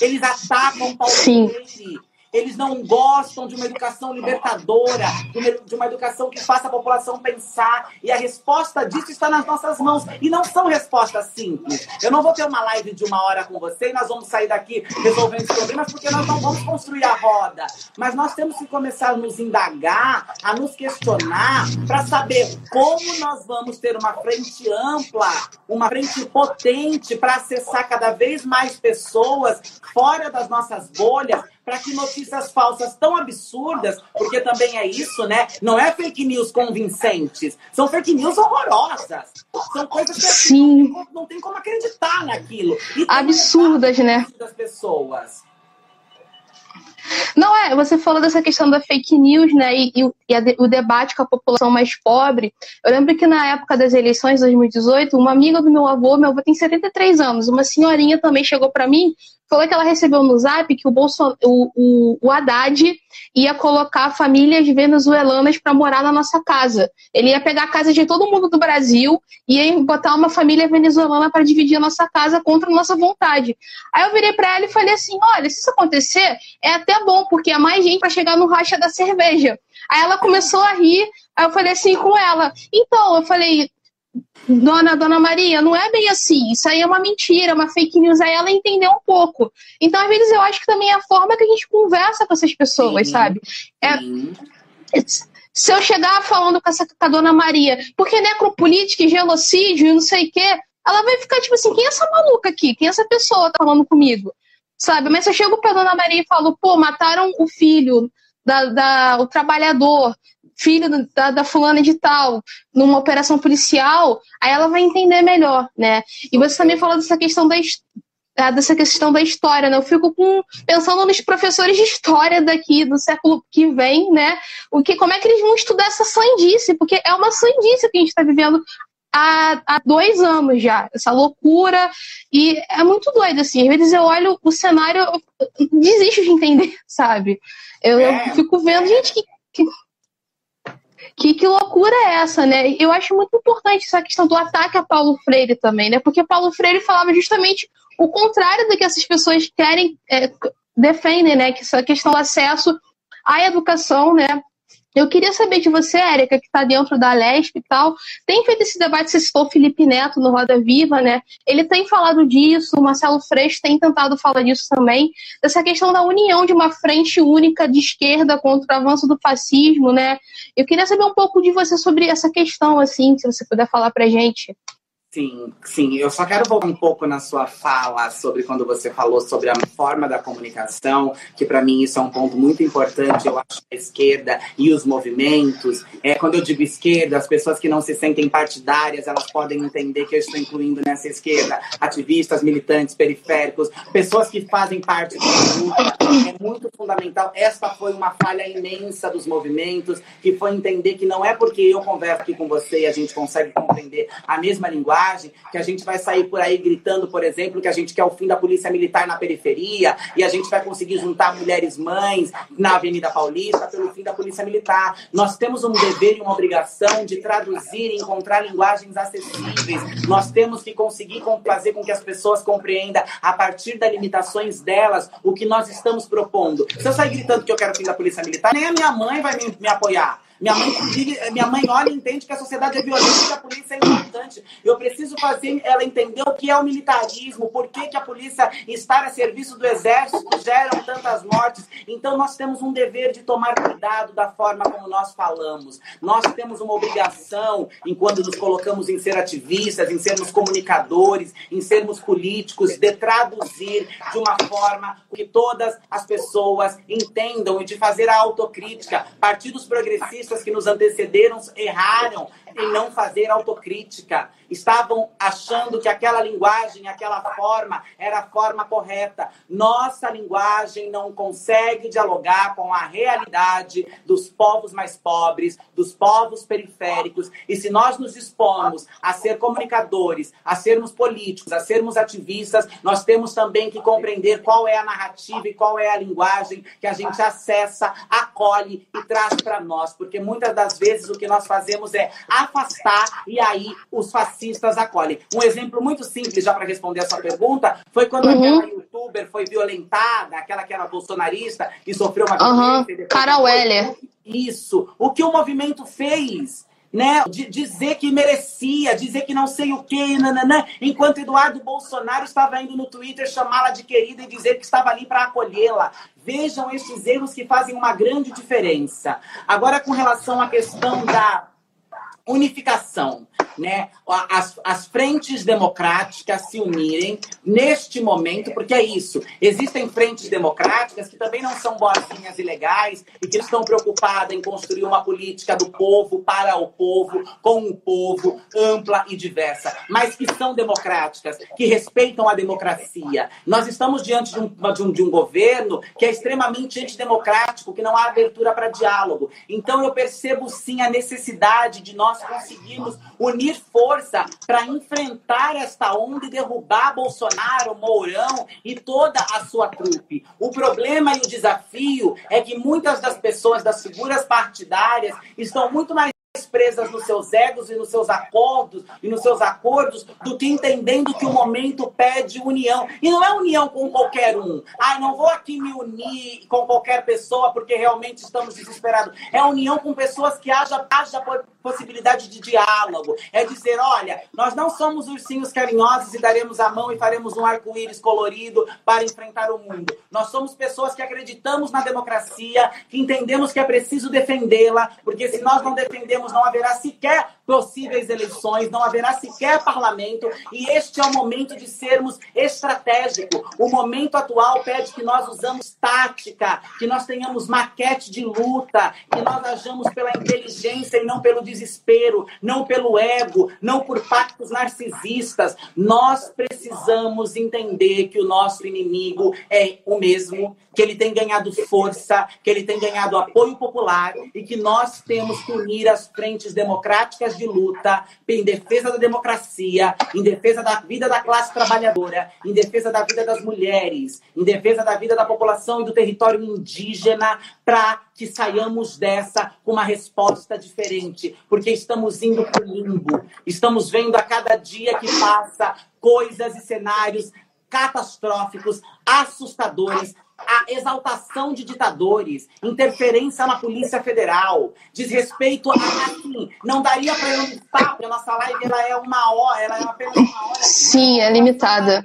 Eles atacam Paulo Sim. Freire eles não gostam de uma educação libertadora, de uma educação que faça a população pensar. E a resposta disso está nas nossas mãos. E não são respostas simples. Eu não vou ter uma live de uma hora com você e nós vamos sair daqui resolvendo os problemas, porque nós não vamos construir a roda. Mas nós temos que começar a nos indagar, a nos questionar, para saber como nós vamos ter uma frente ampla, uma frente potente para acessar cada vez mais pessoas fora das nossas bolhas para que notícias falsas tão absurdas, porque também é isso, né? Não é fake news convincentes, são fake news horrorosas. São coisas que Sim. Não, não tem como acreditar naquilo. Absurdas, né? Das pessoas. Não é, você falou dessa questão da fake news, né, e, e a, o debate com a população mais pobre. Eu lembro que na época das eleições de 2018, uma amiga do meu avô, meu avô tem 73 anos, uma senhorinha também chegou para mim falou que ela recebeu no zap que o, Bolson, o, o, o Haddad ia colocar famílias venezuelanas para morar na nossa casa. Ele ia pegar a casa de todo mundo do Brasil e ia botar uma família venezuelana para dividir a nossa casa contra a nossa vontade. Aí eu virei para ela e falei assim: olha, se isso acontecer, é até bom, porque é mais gente para chegar no racha da cerveja. Aí ela começou a rir, aí eu falei assim com ela: então, eu falei, Dona, Dona Maria, não é bem assim. Isso aí é uma mentira, uma fake news. Aí ela entendeu um pouco. Então, às vezes, eu acho que também é a forma que a gente conversa com essas pessoas, sim, sabe? É, se eu chegar falando com, essa, com a Dona Maria, porque necropolítica e genocídio e não sei o quê, ela vai ficar tipo assim: quem é essa maluca aqui? Quem é essa pessoa tá falando comigo? Sabe? Mas se eu chego pra Dona Maria e falo, pô, mataram o filho, da, da, o trabalhador, filho da, da fulana de tal, numa operação policial, aí ela vai entender melhor, né? E você também falou dessa questão da, é, dessa questão da história, né? Eu fico com, pensando nos professores de história daqui do século que vem, né? O que, como é que eles vão estudar essa sandice? Porque é uma sandice que a gente está vivendo há, há dois anos já, essa loucura, e é muito doido, assim, às vezes eu olho o cenário, eu desisto de entender, sabe? Eu, é, eu fico vendo, gente, que, que que, que loucura é essa, né? Eu acho muito importante essa questão do ataque a Paulo Freire também, né? Porque Paulo Freire falava justamente o contrário do que essas pessoas querem, é, defendem, né? Que essa questão do acesso à educação, né? Eu queria saber de você, Érica, que está dentro da Lesp e tal, tem feito esse debate, você citou o Felipe Neto no Roda Viva, né? Ele tem falado disso, o Marcelo Freixo tem tentado falar disso também, dessa questão da união de uma frente única de esquerda contra o avanço do fascismo, né? Eu queria saber um pouco de você sobre essa questão, assim, se você puder falar pra gente. Sim, sim. Eu só quero voltar um pouco na sua fala sobre quando você falou sobre a forma da comunicação, que para mim isso é um ponto muito importante. Eu acho a esquerda e os movimentos. É, quando eu digo esquerda, as pessoas que não se sentem partidárias, elas podem entender que eu estou incluindo nessa esquerda ativistas, militantes, periféricos, pessoas que fazem parte da luta. É muito fundamental. Esta foi uma falha imensa dos movimentos, que foi entender que não é porque eu converso aqui com você e a gente consegue compreender a mesma linguagem que a gente vai sair por aí gritando, por exemplo, que a gente quer o fim da polícia militar na periferia e a gente vai conseguir juntar mulheres mães na Avenida Paulista pelo fim da polícia militar. Nós temos um dever e uma obrigação de traduzir e encontrar linguagens acessíveis. Nós temos que conseguir fazer com que as pessoas compreendam, a partir das limitações delas, o que nós estamos propondo. Se eu sair gritando que eu quero o fim da polícia militar, nem a minha mãe vai me, me apoiar. Minha mãe, minha mãe olha e entende que a sociedade é violenta e que a polícia é importante. Eu preciso fazer ela entender o que é o militarismo, por que, que a polícia estar a serviço do exército geram tantas mortes. Então nós temos um dever de tomar cuidado da forma como nós falamos. Nós temos uma obrigação, enquanto nos colocamos em ser ativistas, em sermos comunicadores, em sermos políticos, de traduzir de uma forma que todas as pessoas entendam e de fazer a autocrítica. Partidos progressistas que nos antecederam erraram em não fazer autocrítica. Estavam achando que aquela linguagem, aquela forma era a forma correta. Nossa linguagem não consegue dialogar com a realidade dos povos mais pobres, dos povos periféricos. E se nós nos dispomos a ser comunicadores, a sermos políticos, a sermos ativistas, nós temos também que compreender qual é a narrativa e qual é a linguagem que a gente acessa, acolhe e traz para nós. Porque muitas das vezes o que nós fazemos é afastar e aí os fascistas acolhem. Um exemplo muito simples, já para responder essa pergunta, foi quando uhum. aquela youtuber foi violentada, aquela que era bolsonarista e sofreu uma violência. Uhum. Cara Weller. Isso. O que o movimento fez? Né, de dizer que merecia, dizer que não sei o que, nananã, enquanto Eduardo Bolsonaro estava indo no Twitter chamá-la de querida e dizer que estava ali para acolhê-la. Vejam estes erros que fazem uma grande diferença. Agora, com relação à questão da unificação, né? As, as frentes democráticas se unirem neste momento, porque é isso. Existem frentes democráticas que também não são boazinhas ilegais e que estão preocupadas em construir uma política do povo, para o povo, com o povo, ampla e diversa, mas que são democráticas, que respeitam a democracia. Nós estamos diante de um, de um, de um governo que é extremamente antidemocrático, que não há abertura para diálogo. Então eu percebo sim a necessidade de nós nós conseguimos unir força para enfrentar esta onda e derrubar Bolsonaro, Mourão e toda a sua trupe. O problema e o desafio é que muitas das pessoas das figuras partidárias estão muito mais presas nos seus egos e nos seus acordos e nos seus acordos do que entendendo que o momento pede união. E não é união com qualquer um. Ai, não vou aqui me unir com qualquer pessoa porque realmente estamos desesperados. É união com pessoas que haja, haja possibilidade de diálogo. É dizer, olha, nós não somos ursinhos carinhosos e daremos a mão e faremos um arco-íris colorido para enfrentar o mundo. Nós somos pessoas que acreditamos na democracia, que entendemos que é preciso defendê-la, porque se nós não defendemos não haverá sequer possíveis eleições, não haverá sequer parlamento, e este é o momento de sermos estratégicos. O momento atual pede que nós usamos tática, que nós tenhamos maquete de luta, que nós ajamos pela inteligência e não pelo desespero, não pelo ego, não por pactos narcisistas. Nós precisamos entender que o nosso inimigo é o mesmo, que ele tem ganhado força, que ele tem ganhado apoio popular e que nós temos que unir as frentes frentes de luta em defesa da democracia, em defesa da vida da classe trabalhadora, em defesa da vida das mulheres, em defesa da vida da população e do território indígena, para que saiamos dessa com uma resposta diferente, porque estamos indo para o limbo, estamos vendo a cada dia que passa coisas e cenários catastróficos, assustadores, a exaltação de ditadores, interferência na Polícia Federal, desrespeito a assim, não daria para eu listar, porque a nossa live ela é uma hora, ela é apenas uma hora. Sim, é limitada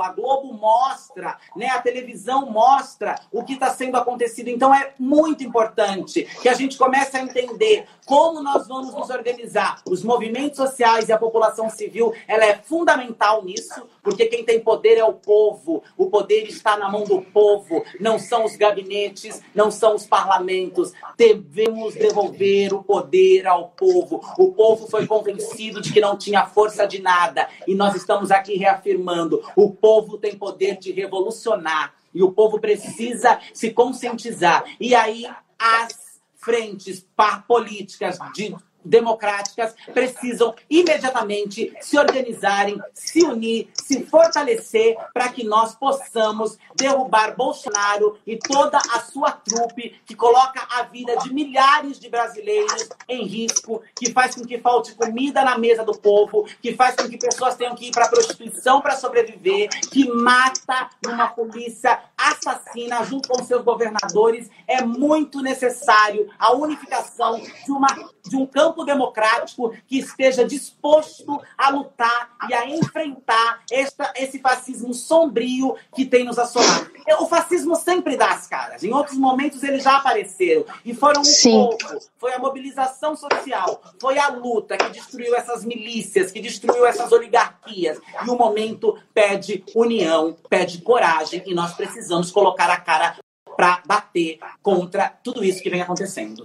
a Globo mostra, né, a televisão mostra o que está sendo acontecido. Então é muito importante que a gente comece a entender como nós vamos nos organizar. Os movimentos sociais e a população civil, ela é fundamental nisso, porque quem tem poder é o povo. O poder está na mão do povo, não são os gabinetes, não são os parlamentos. Devemos devolver o poder ao povo. O povo foi convencido de que não tinha força de nada e nós estamos aqui reafirmando: povo tem poder de revolucionar e o povo precisa se conscientizar. E aí as frentes políticas de democráticas precisam imediatamente se organizarem, se unir, se fortalecer para que nós possamos derrubar Bolsonaro e toda a sua trupe que coloca a vida de milhares de brasileiros em risco, que faz com que falte comida na mesa do povo, que faz com que pessoas tenham que ir para a prostituição para sobreviver, que mata numa polícia assassina junto com seus governadores. É muito necessário a unificação de, uma, de um campo democrático que esteja disposto a lutar e a enfrentar esta, esse fascismo sombrio que tem nos assolado. O fascismo sempre dá as caras. Em outros momentos eles já apareceram e foram um Sim. pouco. Foi a mobilização social, foi a luta que destruiu essas milícias, que destruiu essas oligarquias. E o momento pede união, pede coragem e nós precisamos colocar a cara para bater contra tudo isso que vem acontecendo.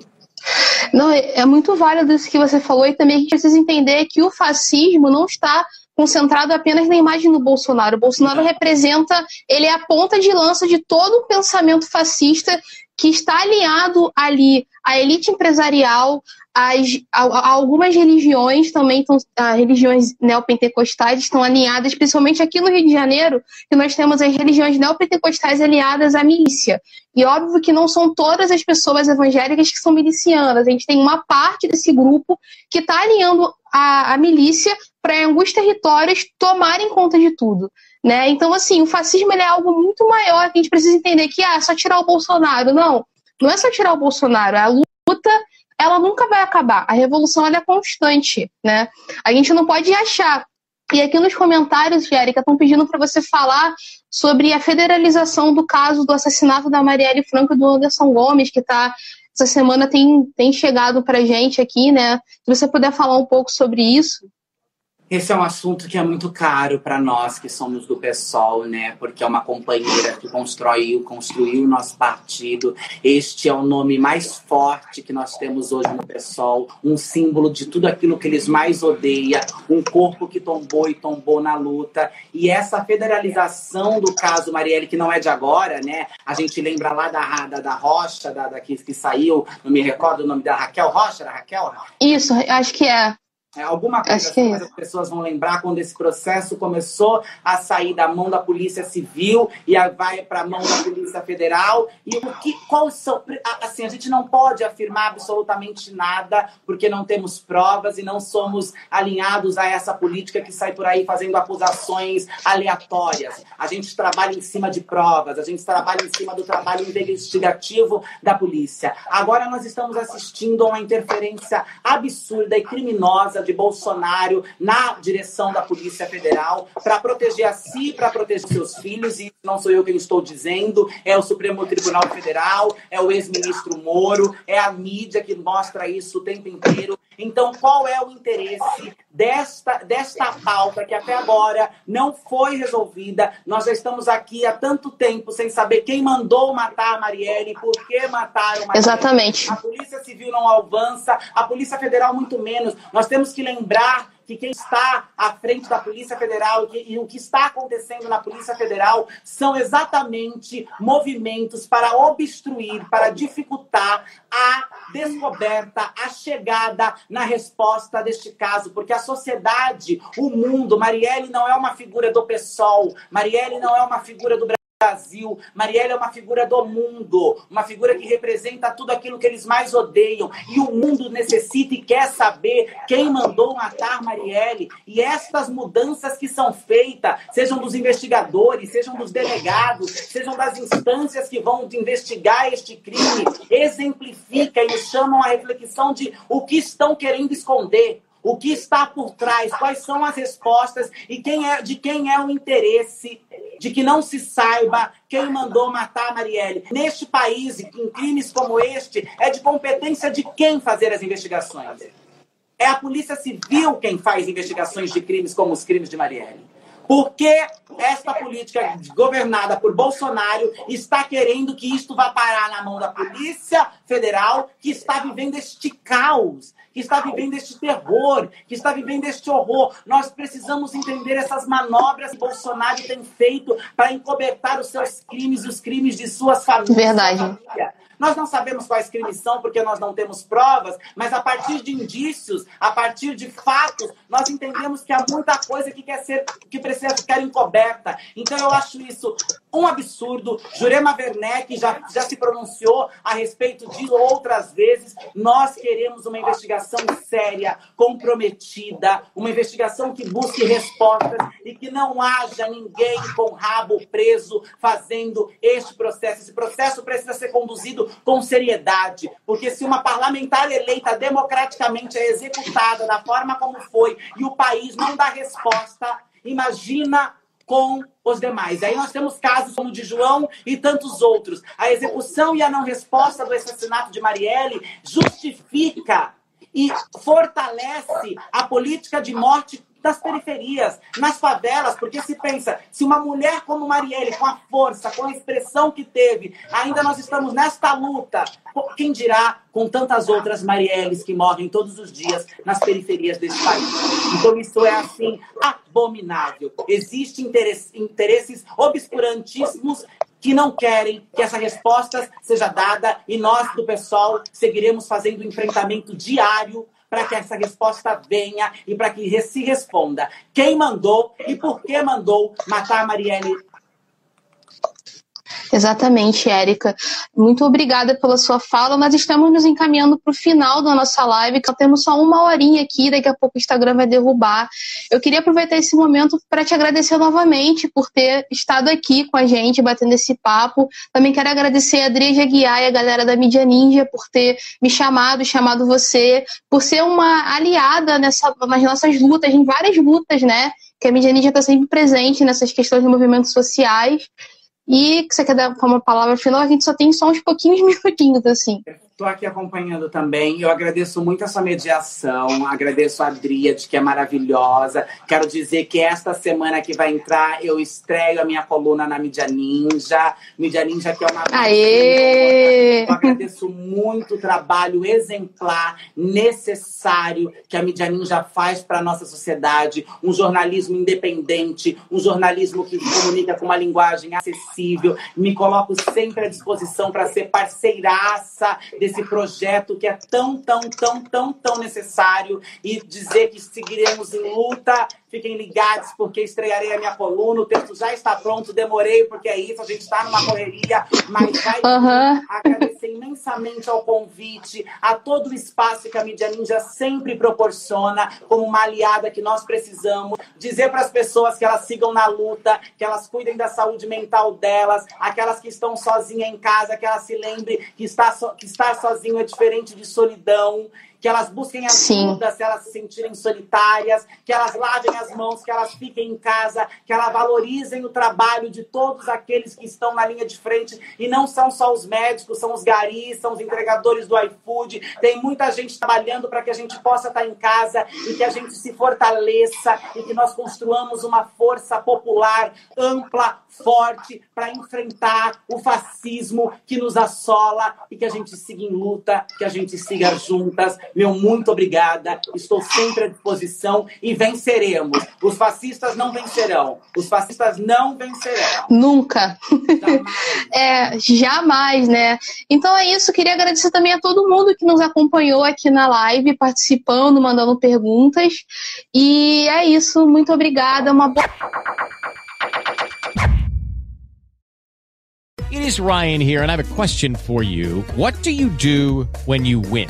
Não, é muito válido isso que você falou e também a gente precisa entender que o fascismo não está concentrado apenas na imagem do Bolsonaro. O Bolsonaro representa, ele é a ponta de lança de todo o pensamento fascista que está alinhado ali à elite empresarial, as, a, a algumas religiões também, estão, as religiões neopentecostais estão alinhadas, principalmente aqui no Rio de Janeiro, que nós temos as religiões neopentecostais alinhadas à milícia. E óbvio que não são todas as pessoas evangélicas que são milicianas. A gente tem uma parte desse grupo que está alinhando a, a milícia para em alguns territórios tomarem conta de tudo. Né? Então, assim, o fascismo é algo muito maior que a gente precisa entender que ah, é só tirar o Bolsonaro. Não, não é só tirar o Bolsonaro, é a luta ela nunca vai acabar. A revolução ela é constante, né? A gente não pode achar. E aqui nos comentários, Jérica, estão pedindo para você falar sobre a federalização do caso do assassinato da Marielle Franco e do Anderson Gomes, que tá essa semana tem, tem chegado para gente aqui, né? Se você puder falar um pouco sobre isso. Esse é um assunto que é muito caro para nós que somos do PSOL, né? Porque é uma companheira que construiu, construiu o nosso partido. Este é o nome mais forte que nós temos hoje no PSOL, um símbolo de tudo aquilo que eles mais odeiam, um corpo que tombou e tombou na luta. E essa federalização do caso Marielle, que não é de agora, né? A gente lembra lá da, da, da Rocha, da, da que, que saiu, não me recordo o nome da Raquel Rocha, era Raquel? Isso, acho que é. É, alguma coisa assim, é as pessoas vão lembrar quando esse processo começou a sair da mão da Polícia Civil e vai para a mão da Polícia Federal. E o que, qual são. Assim, a gente não pode afirmar absolutamente nada porque não temos provas e não somos alinhados a essa política que sai por aí fazendo acusações aleatórias. A gente trabalha em cima de provas, a gente trabalha em cima do trabalho investigativo da polícia. Agora nós estamos assistindo a uma interferência absurda e criminosa de Bolsonaro na direção da Polícia Federal para proteger a si, para proteger seus filhos, e não sou eu quem estou dizendo, é o Supremo Tribunal Federal, é o ex-ministro Moro, é a mídia que mostra isso o tempo inteiro. Então, qual é o interesse desta, desta pauta que até agora não foi resolvida? Nós já estamos aqui há tanto tempo sem saber quem mandou matar a Marielle, por que mataram a Marielle. Exatamente. A Polícia Civil não avança, a Polícia Federal muito menos. Nós temos que lembrar que quem está à frente da Polícia Federal e, e, o que está acontecendo na Polícia Federal são exatamente movimentos para obstruir, para dificultar a descoberta, a chegada na resposta deste caso, porque a sociedade, o mundo, Marielle não é uma figura do PSOL, Marielle não é uma figura do Brasil. Brasil. Marielle é uma figura do mundo, uma figura que representa tudo aquilo que eles mais odeiam. E o mundo necessita e quer saber quem mandou matar Marielle. E estas mudanças que são feitas, sejam dos investigadores, sejam dos delegados, sejam das instâncias que vão investigar este crime, exemplifica e chamam a reflexão de o que estão querendo esconder o que está por trás, quais são as respostas e quem é, de quem é o interesse de que não se saiba quem mandou matar a Marielle. Neste país, em crimes como este, é de competência de quem fazer as investigações. É a Polícia Civil quem faz investigações de crimes como os crimes de Marielle. Porque esta política governada por Bolsonaro está querendo que isto vá parar na mão da Polícia Federal, que está vivendo este caos, que está vivendo este terror, que está vivendo este horror. Nós precisamos entender essas manobras que Bolsonaro tem feito para encobertar os seus crimes e os crimes de suas famílias. Verdade. Nós não sabemos quais crimes são porque nós não temos provas, mas a partir de indícios, a partir de fatos, nós entendemos que há muita coisa que quer ser, que precisa ficar encoberta. Então eu acho isso um absurdo. Jurema Werneck já, já se pronunciou a respeito de outras vezes. Nós queremos uma investigação séria, comprometida, uma investigação que busque respostas e que não haja ninguém com rabo preso fazendo este processo. Esse processo precisa ser conduzido com seriedade, porque se uma parlamentar eleita democraticamente é executada da forma como foi e o país não dá resposta, imagina com os demais. Aí nós temos casos como o de João e tantos outros. A execução e a não resposta do assassinato de Marielle justifica e fortalece a política de morte das periferias, nas favelas, porque se pensa, se uma mulher como Marielle, com a força, com a expressão que teve, ainda nós estamos nesta luta, quem dirá com tantas outras Marielles que morrem todos os dias nas periferias desse país? Então isso é assim abominável. Existem interesses obscurantíssimos que não querem que essa resposta seja dada e nós do pessoal seguiremos fazendo enfrentamento diário para que essa resposta venha e para que se responda. Quem mandou e por que mandou matar a Marielle Exatamente, Érica. Muito obrigada pela sua fala. Nós estamos nos encaminhando para o final da nossa live, que temos só uma horinha aqui, daqui a pouco o Instagram vai derrubar. Eu queria aproveitar esse momento para te agradecer novamente por ter estado aqui com a gente, batendo esse papo. Também quero agradecer a Adria Aguiar e a galera da Mídia Ninja por ter me chamado, chamado você, por ser uma aliada nessa, nas nossas lutas, em várias lutas, né? Que a Mídia Ninja está sempre presente nessas questões de movimentos sociais. E que você quer dar uma palavra final, a gente só tem só uns pouquinhos minutinhos, assim. Estou aqui acompanhando também. Eu agradeço muito a sua mediação, agradeço a Adriade, que é maravilhosa. Quero dizer que esta semana que vai entrar, eu estreio a minha coluna na Mídia Ninja. Mídia Ninja, que é uma. Aê! Eu agradeço muito o trabalho exemplar, necessário, que a Mídia Ninja faz para a nossa sociedade. Um jornalismo independente, um jornalismo que comunica com uma linguagem acessível. Me coloco sempre à disposição para ser parceiraça desse projeto que é tão, tão, tão, tão, tão necessário e dizer que seguiremos em luta Fiquem ligados, porque estrearei a minha coluna. O texto já está pronto. Demorei, porque é isso. A gente está numa correria, mas vai uhum. agradecer imensamente ao convite, a todo o espaço que a Mídia Ninja sempre proporciona, como uma aliada que nós precisamos. Dizer para as pessoas que elas sigam na luta, que elas cuidem da saúde mental delas, aquelas que estão sozinhas em casa, que elas se lembrem que estar, so, que estar sozinho é diferente de solidão que elas busquem ajuda Sim. se elas se sentirem solitárias, que elas lavem as mãos, que elas fiquem em casa, que elas valorizem o trabalho de todos aqueles que estão na linha de frente e não são só os médicos, são os garis, são os entregadores do iFood. Tem muita gente trabalhando para que a gente possa estar em casa e que a gente se fortaleça e que nós construamos uma força popular ampla, forte para enfrentar o fascismo que nos assola e que a gente siga em luta, que a gente siga juntas meu muito obrigada. Estou sempre à disposição e venceremos. Os fascistas não vencerão. Os fascistas não vencerão. Nunca. Jamais. é, jamais, né? Então é isso. Queria agradecer também a todo mundo que nos acompanhou aqui na live, participando, mandando perguntas. E é isso. Muito obrigada. Uma boa. It is Ryan here, and I have a question for you. What do you do when you win?